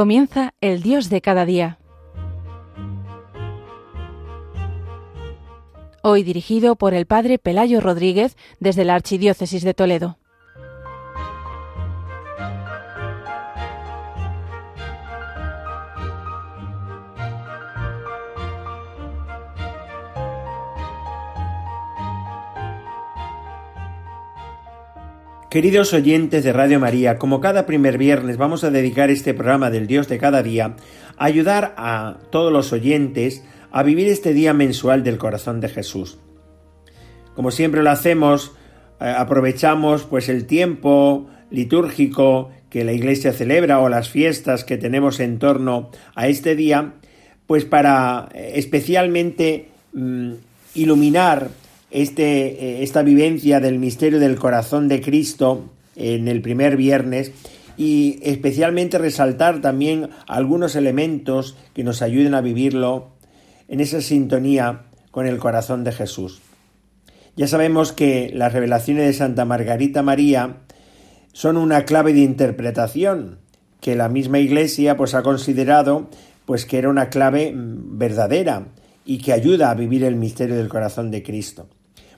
Comienza el Dios de cada día. Hoy dirigido por el Padre Pelayo Rodríguez desde la Archidiócesis de Toledo. Queridos oyentes de Radio María, como cada primer viernes vamos a dedicar este programa del Dios de cada día a ayudar a todos los oyentes a vivir este día mensual del corazón de Jesús. Como siempre lo hacemos, eh, aprovechamos pues el tiempo litúrgico que la Iglesia celebra o las fiestas que tenemos en torno a este día, pues para eh, especialmente mm, iluminar este, eh, esta vivencia del misterio del corazón de Cristo en el primer viernes y especialmente resaltar también algunos elementos que nos ayuden a vivirlo en esa sintonía con el corazón de Jesús. Ya sabemos que las revelaciones de Santa Margarita María son una clave de interpretación que la misma Iglesia pues ha considerado pues que era una clave mm, verdadera y que ayuda a vivir el misterio del corazón de Cristo.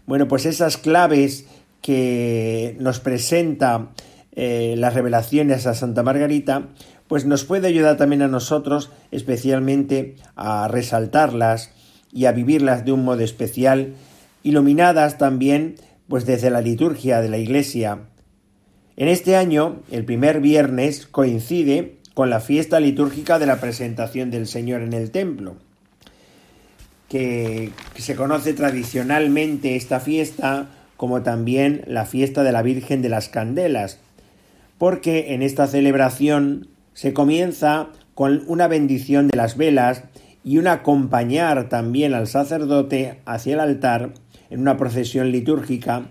Bueno, pues esas claves que nos presenta eh, las revelaciones a Santa Margarita, pues nos puede ayudar también a nosotros especialmente a resaltarlas y a vivirlas de un modo especial, iluminadas también pues desde la liturgia de la Iglesia. En este año, el primer viernes coincide con la fiesta litúrgica de la presentación del Señor en el templo que, se conoce tradicionalmente esta fiesta como también la fiesta de la Virgen de las Candelas, porque en esta celebración se comienza con una bendición de las velas y un acompañar también al sacerdote hacia el altar en una procesión litúrgica,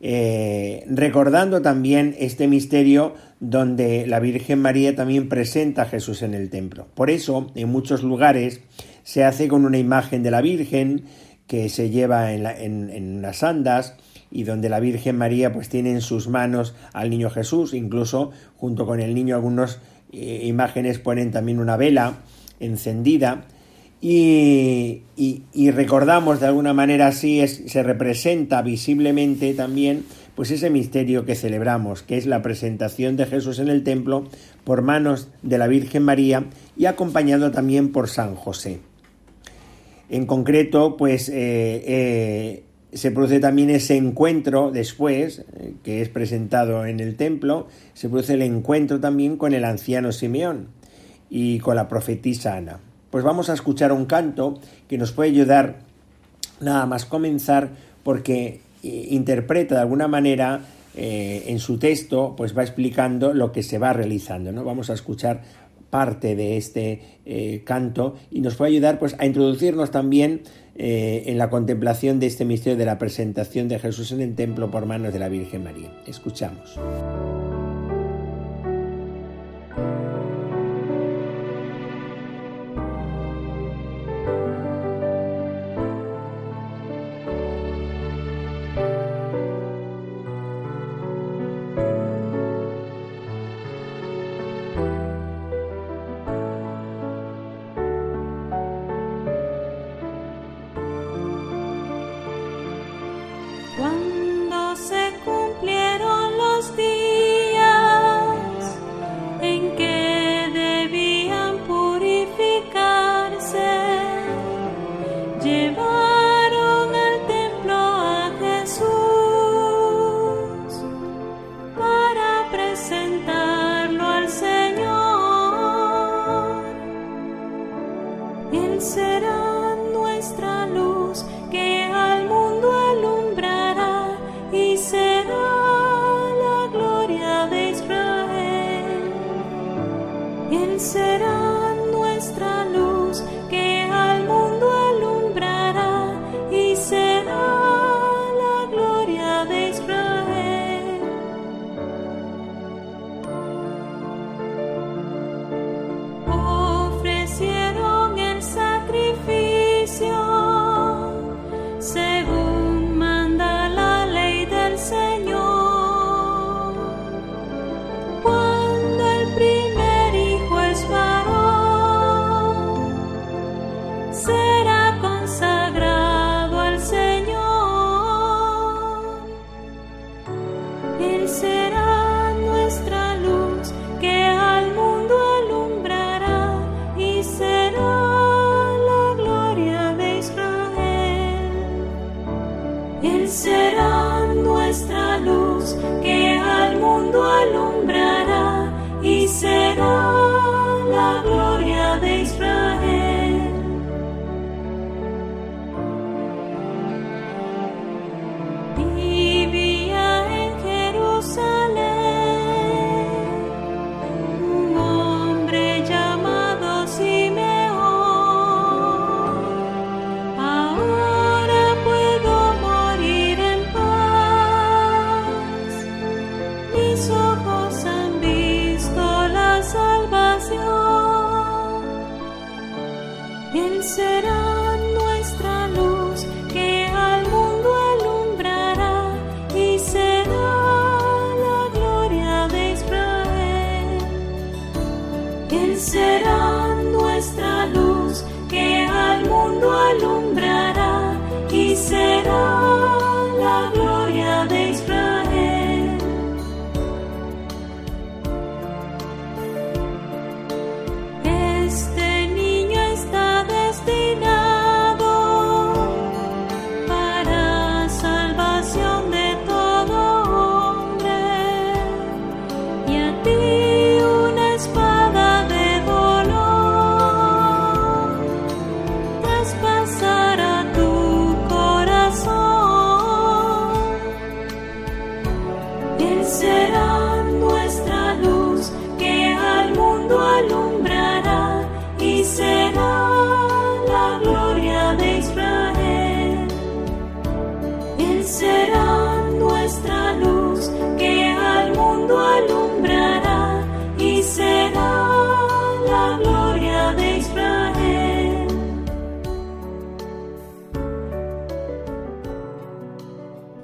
eh, recordando también este misterio donde la Virgen María también presenta a Jesús en el templo. Por eso, en muchos lugares se hace con una imagen de la Virgen que se lleva en, en, unas andas y donde la Virgen María pues tiene en sus manos al niño Jesús, incluso junto con el niño algunas eh, imágenes ponen también una vela encendida y, y, recordamos de alguna manera así es, se representa visiblemente también pues ese misterio que celebramos, que es la presentación de Jesús en el templo por manos de la Virgen María y acompañado también por San José. En concreto, pues eh, eh, se produce también ese encuentro después, eh, que es presentado en el templo, se produce el encuentro también con el anciano Simeón y con la profetisa Ana. Pues vamos a escuchar un canto que nos puede ayudar nada más comenzar porque interpreta de alguna manera en su texto, pues va explicando lo que se va realizando. ¿no? Vamos a escuchar parte de este eh, canto y nos puede ayudar pues a introducirnos también eh, en la contemplación de este misterio de la presentación de Jesús en el templo por manos de la Virgen María. Escuchamos.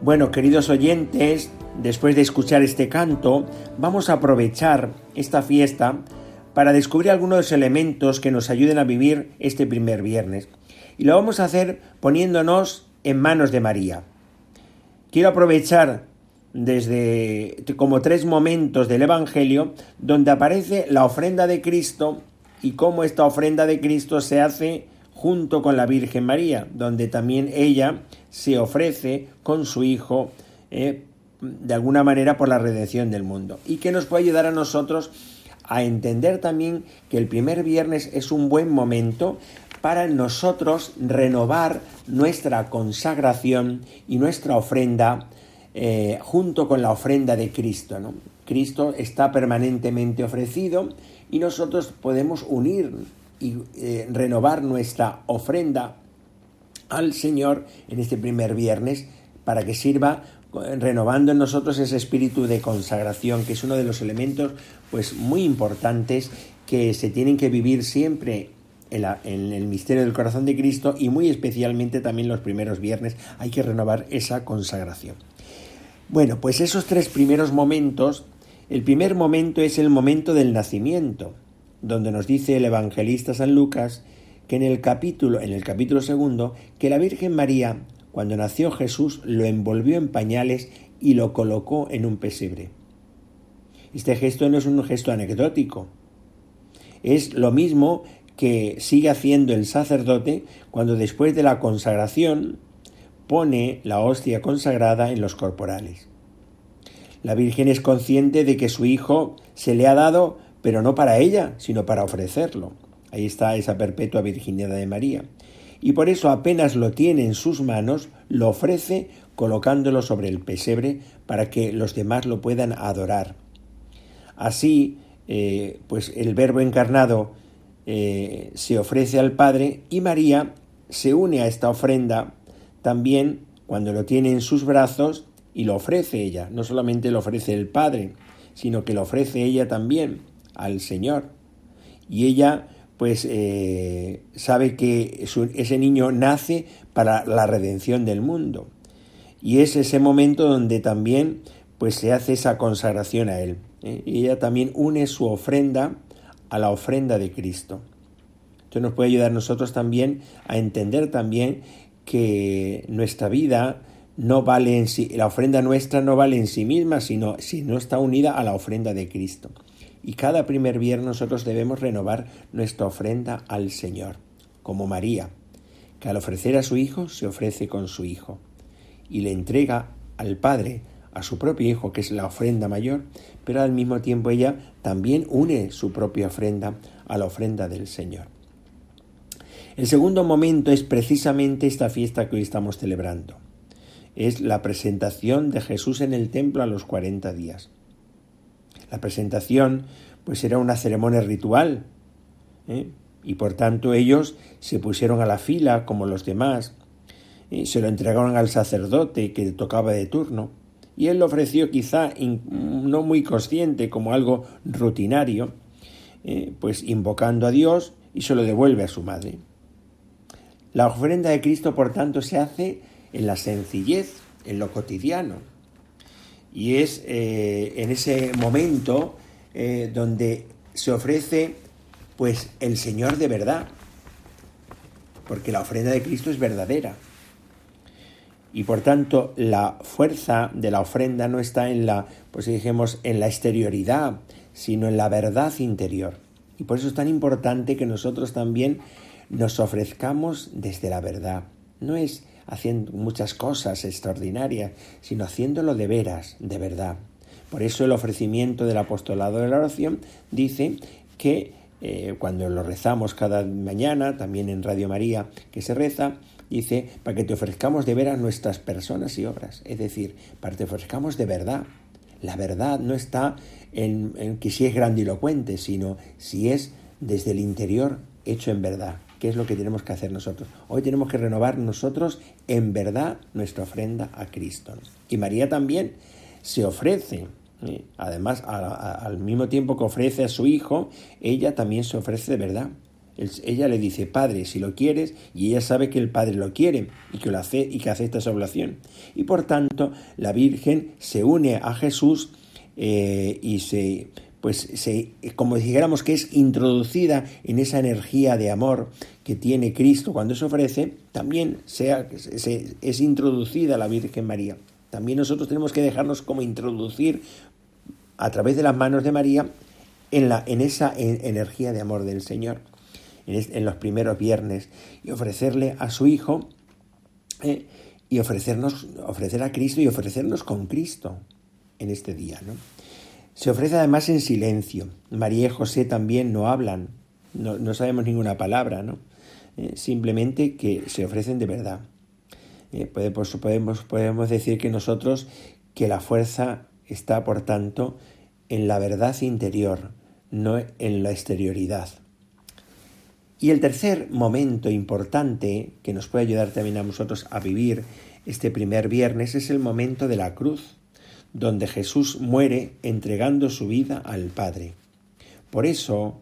Bueno, queridos oyentes, después de escuchar este canto, vamos a aprovechar esta fiesta para descubrir algunos elementos que nos ayuden a vivir este primer viernes. Y lo vamos a hacer poniéndonos en manos de María. Quiero aprovechar desde como tres momentos del Evangelio donde aparece la ofrenda de Cristo y cómo esta ofrenda de Cristo se hace junto con la Virgen María, donde también ella se ofrece con su Hijo eh, de alguna manera por la redención del mundo y que nos puede ayudar a nosotros a entender también que el primer viernes es un buen momento para nosotros renovar nuestra consagración y nuestra ofrenda eh, junto con la ofrenda de Cristo. ¿no? Cristo está permanentemente ofrecido y nosotros podemos unir y eh, renovar nuestra ofrenda al Señor en este primer viernes para que sirva renovando en nosotros ese espíritu de consagración que es uno de los elementos pues muy importantes que se tienen que vivir siempre en, el misterio del corazón de Cristo y muy especialmente también los primeros viernes hay que renovar esa consagración. Bueno, pues esos tres primeros momentos, el primer momento es el momento del nacimiento, donde nos dice el evangelista San Lucas que en el capítulo, en el capítulo segundo, que la Virgen María, cuando nació Jesús, lo envolvió en pañales y lo colocó en un pesebre. Este gesto no es un gesto anecdótico. Es lo mismo que sigue haciendo el sacerdote cuando después de la consagración pone la hostia consagrada en los corporales. La Virgen es consciente de que su Hijo se le ha dado, pero no para ella, sino para ofrecerlo. Ahí está esa perpetua virginidad de María. Y por eso apenas lo tiene en sus manos, lo ofrece colocándolo sobre el pesebre para que los demás lo puedan adorar. Así, eh, pues el Verbo encarnado eh, se ofrece al Padre y María se une a esta ofrenda también cuando lo tiene en sus brazos y lo ofrece ella. No solamente lo ofrece el Padre, sino que lo ofrece ella también al Señor. Y ella pues eh, sabe que ese niño nace para la redención del mundo. Y es ese momento donde también pues se hace esa consagración a Él. ¿eh? Y ella también une su ofrenda a la ofrenda de Cristo. Esto nos puede ayudar a nosotros también a entender también que nuestra vida no vale en sí, la ofrenda nuestra no vale en sí misma, sino si no está unida a la ofrenda de Cristo. Y cada primer viernes nosotros debemos renovar nuestra ofrenda al Señor, como María, que al ofrecer a su Hijo se ofrece con su Hijo. y le entrega al Padre a su propio Hijo, que es la ofrenda mayor, pero al mismo tiempo ella también une su propia ofrenda a la ofrenda del Señor. El segundo momento es precisamente esta fiesta que hoy estamos celebrando. Es la presentación de Jesús en el templo a los 40 días. La presentación pues era una ceremonia ritual ¿eh? y por tanto ellos se pusieron a la fila como los demás, y se lo entregaron al sacerdote que tocaba de turno y él lo ofreció quizá no muy consciente como algo rutinario, ¿eh? pues invocando a Dios y se lo devuelve a su madre. La ofrenda de Cristo, por tanto, se hace en la sencillez, en lo cotidiano. Y es eh, en ese momento eh, donde se ofrece pues el Señor de verdad, porque la ofrenda de Cristo es verdadera. Y por tanto, la fuerza de la ofrenda no está en la, pues dijimos, en la exterioridad, sino en la verdad interior. Y por eso es tan importante que nosotros también nos ofrezcamos desde la verdad. No es haciendo muchas cosas extraordinarias, sino haciéndolo de veras, de verdad. Por eso el ofrecimiento del apostolado de la oración dice que eh, cuando lo rezamos cada mañana, también en Radio María que se reza, dice, para que te ofrezcamos de veras nuestras personas y obras, es decir, para que te ofrezcamos de verdad. La verdad no está en, en que si es grandilocuente, sino si es desde el interior hecho en verdad. ¿Qué es lo que tenemos que hacer nosotros? Hoy tenemos que renovar nosotros en verdad nuestra ofrenda a Cristo. Y María también se ofrece, ¿eh? además al mismo tiempo que ofrece a su hijo, ella también se ofrece de verdad. ella le dice, Padre, si lo quieres, y ella sabe que el Padre lo quiere y que, lo hace, y que acepta esa oblación. Y por tanto, la Virgen se une a Jesús eh, y se pues como dijéramos que es introducida en esa energía de amor que tiene Cristo cuando se ofrece, también sea, se, es introducida la Virgen María. También nosotros tenemos que dejarnos como introducir a través de las manos de María en, la, en esa energía de amor del Señor, en, los primeros viernes, y ofrecerle a su Hijo eh, y ofrecernos, ofrecer a Cristo y ofrecernos con Cristo en este día. ¿no? Se ofrece además en silencio. María y José también no hablan, no, sabemos ninguna palabra, ¿no? Eh, simplemente que se ofrecen de verdad. Eh, podemos, podemos, podemos decir que nosotros, que la fuerza está, por tanto, en la verdad interior, no en la exterioridad. Y el tercer momento importante que nos puede ayudar también a nosotros a vivir este primer viernes es el momento de la cruz donde Jesús muere entregando su vida al Padre. Por eso,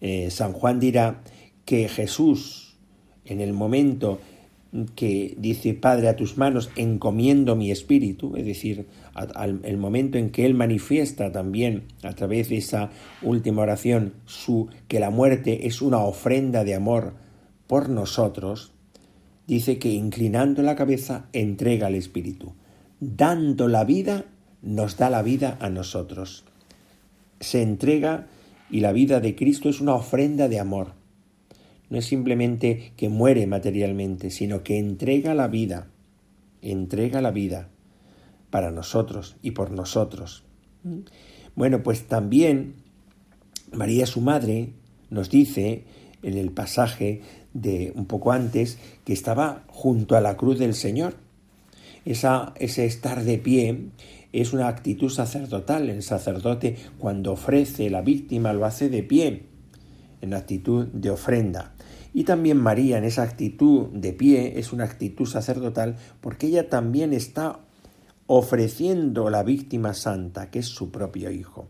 eh, San Juan dirá que Jesús, en el momento que dice, Padre, a tus manos encomiendo mi espíritu, es decir, al, el momento en que Él manifiesta también a través de esa última oración su, que la muerte es una ofrenda de amor por nosotros, dice que inclinando la cabeza entrega el espíritu, dando la vida nos da la vida a nosotros. Se entrega y la vida de Cristo es una ofrenda de amor. No es simplemente que muere materialmente, sino que entrega la vida, entrega la vida para nosotros y por nosotros. Bueno, pues también María su madre nos dice en el pasaje de un poco antes que estaba junto a la cruz del Señor. Esa, ese estar de pie es una actitud sacerdotal. El sacerdote cuando ofrece la víctima lo hace de pie, en actitud de ofrenda. Y también María en esa actitud de pie es una actitud sacerdotal porque ella también está ofreciendo la víctima santa, que es su propio hijo.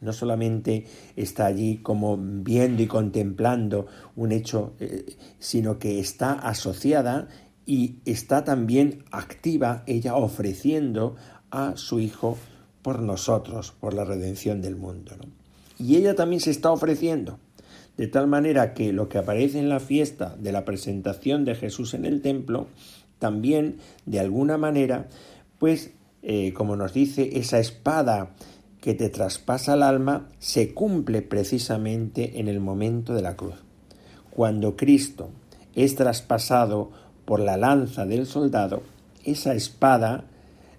No solamente está allí como viendo y contemplando un hecho, eh, sino que está asociada y está también activa ella ofreciendo a su Hijo por nosotros, por la redención del mundo. Y ella también se está ofreciendo, de tal manera que lo que aparece en la fiesta de la presentación de Jesús en el templo, también, de alguna manera, pues, eh, como nos dice, esa espada que te traspasa el alma, se cumple precisamente en el momento de la cruz. Cuando Cristo es traspasado por la lanza del soldado, esa espada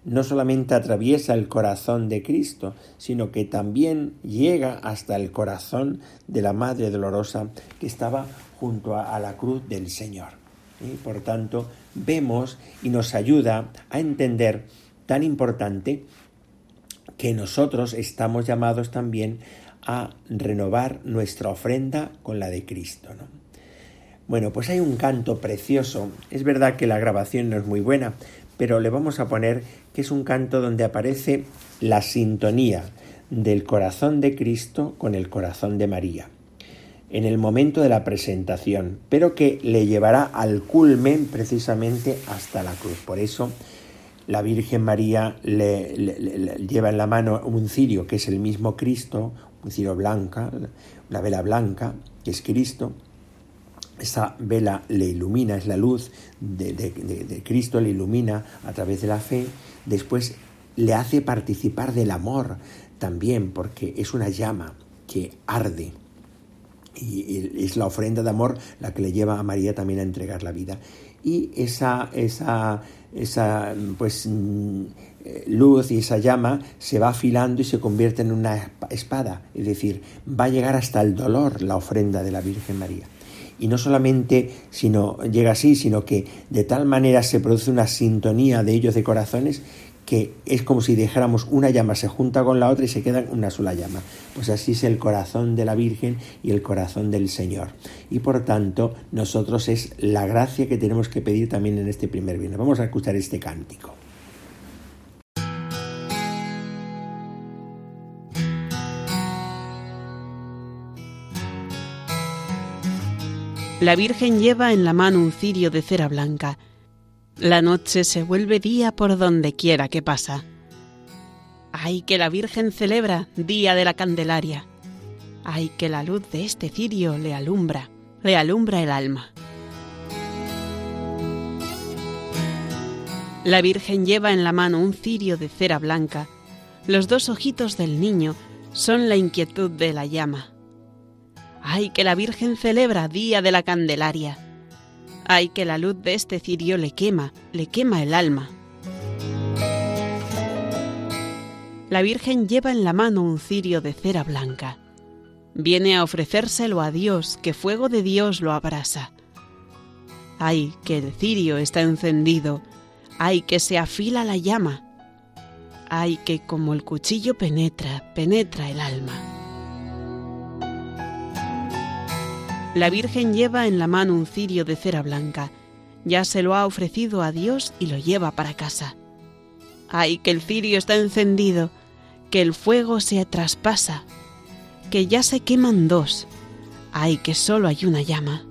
no solamente atraviesa el corazón de Cristo, sino que también llega hasta el corazón de la Madre Dolorosa que estaba junto a, la cruz del Señor. Y por tanto, vemos y nos ayuda a entender tan importante que nosotros estamos llamados también a renovar nuestra ofrenda con la de Cristo. Bueno, pues hay un canto precioso. Es verdad que la grabación no es muy buena, pero le vamos a poner que es un canto donde aparece la sintonía del corazón de Cristo con el corazón de María en el momento de la presentación, pero que le llevará al culmen precisamente hasta la cruz. Por eso la Virgen María le, lleva en la mano un cirio que es el mismo Cristo, un cirio blanca, una vela blanca, que es Cristo, esa vela le ilumina, es la luz de, Cristo, le ilumina a través de la fe, después le hace participar del amor también, porque es una llama que arde. Y es la ofrenda de amor la que le lleva a María también a entregar la vida. Y esa, esa, esa pues, mm, luz y esa llama se va afilando y se convierte en una espada. Es decir, va a llegar hasta el dolor la ofrenda de la Virgen María y no solamente sino llega así, sino que de tal manera se produce una sintonía de ellos de corazones que es como si dejáramos una llama se junta con la otra y se queda una sola llama. Pues así es el corazón de la Virgen y el corazón del Señor. Y por tanto, nosotros es la gracia que tenemos que pedir también en este primer viernes. Vamos a escuchar este cántico. La Virgen lleva en la mano un cirio de cera blanca. La noche se vuelve día por donde quiera que pasa. ¡Ay, que la Virgen celebra Día de la Candelaria! ¡Ay, que la luz de este cirio le alumbra, le alumbra el alma! La Virgen lleva en la mano un cirio de cera blanca. Los dos ojitos del niño son la inquietud de la llama. ¡Ay, que la Virgen celebra Día de la Candelaria! ¡Ay, que la luz de este cirio le quema, le quema el alma! La Virgen lleva en la mano un cirio de cera blanca. Viene a ofrecérselo a Dios, que fuego de Dios lo abrasa. ¡Ay, que el cirio está encendido! ¡Ay, que se afila la llama! ¡Ay, que como el cuchillo penetra, penetra el alma! La Virgen lleva en la mano un cirio de cera blanca. Ya se lo ha ofrecido a Dios y lo lleva para casa. ¡Ay, que el cirio está encendido! Que el fuego se traspasa. Que ya se queman dos. ¡Ay, que solo hay una llama!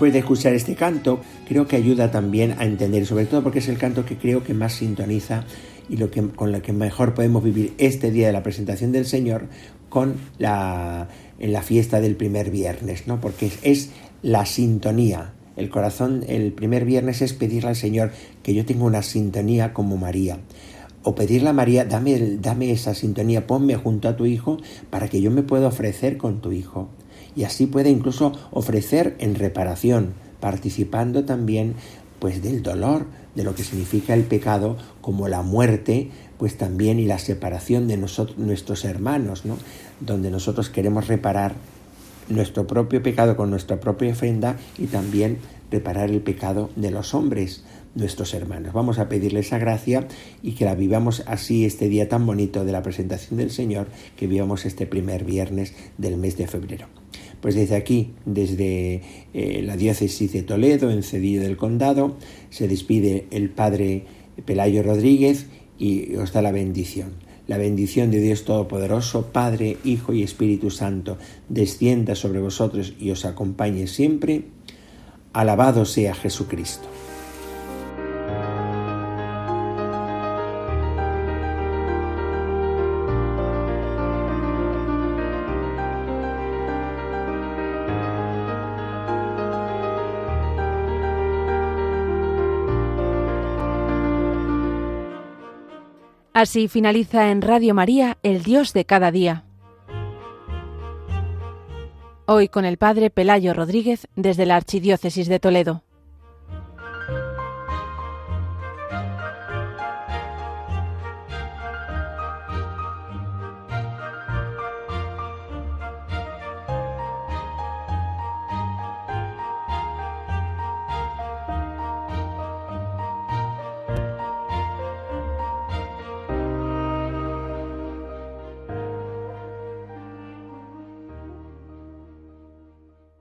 Después de escuchar este canto, creo que ayuda también a entender, sobre todo porque es el canto que creo que más sintoniza y lo que, con lo que mejor podemos vivir este día de la presentación del Señor con la, en la fiesta del primer viernes, ¿no? Porque es, la sintonía. El corazón, el primer viernes es pedirle al Señor que yo tenga una sintonía como María o pedirle a María, dame, dame esa sintonía, ponme junto a tu hijo para que yo me pueda ofrecer con tu hijo y así puede incluso ofrecer en reparación, participando también pues del dolor, de lo que significa el pecado como la muerte, pues también y la separación de nosotros, nuestros hermanos, ¿no? Donde nosotros queremos reparar nuestro propio pecado con nuestra propia ofrenda y también reparar el pecado de los hombres, nuestros hermanos. Vamos a pedirle esa gracia y que la vivamos así este día tan bonito de la presentación del Señor, que vivamos este primer viernes del mes de febrero. Pues desde aquí, desde eh, la diócesis de Toledo, en Cedillo del Condado, se despide el Padre Pelayo Rodríguez y os da la bendición. La bendición de Dios Todopoderoso, Padre, Hijo y Espíritu Santo, descienda sobre vosotros y os acompañe siempre. Alabado sea Jesucristo. Así finaliza en Radio María El Dios de cada día. Hoy con el Padre Pelayo Rodríguez desde la Archidiócesis de Toledo.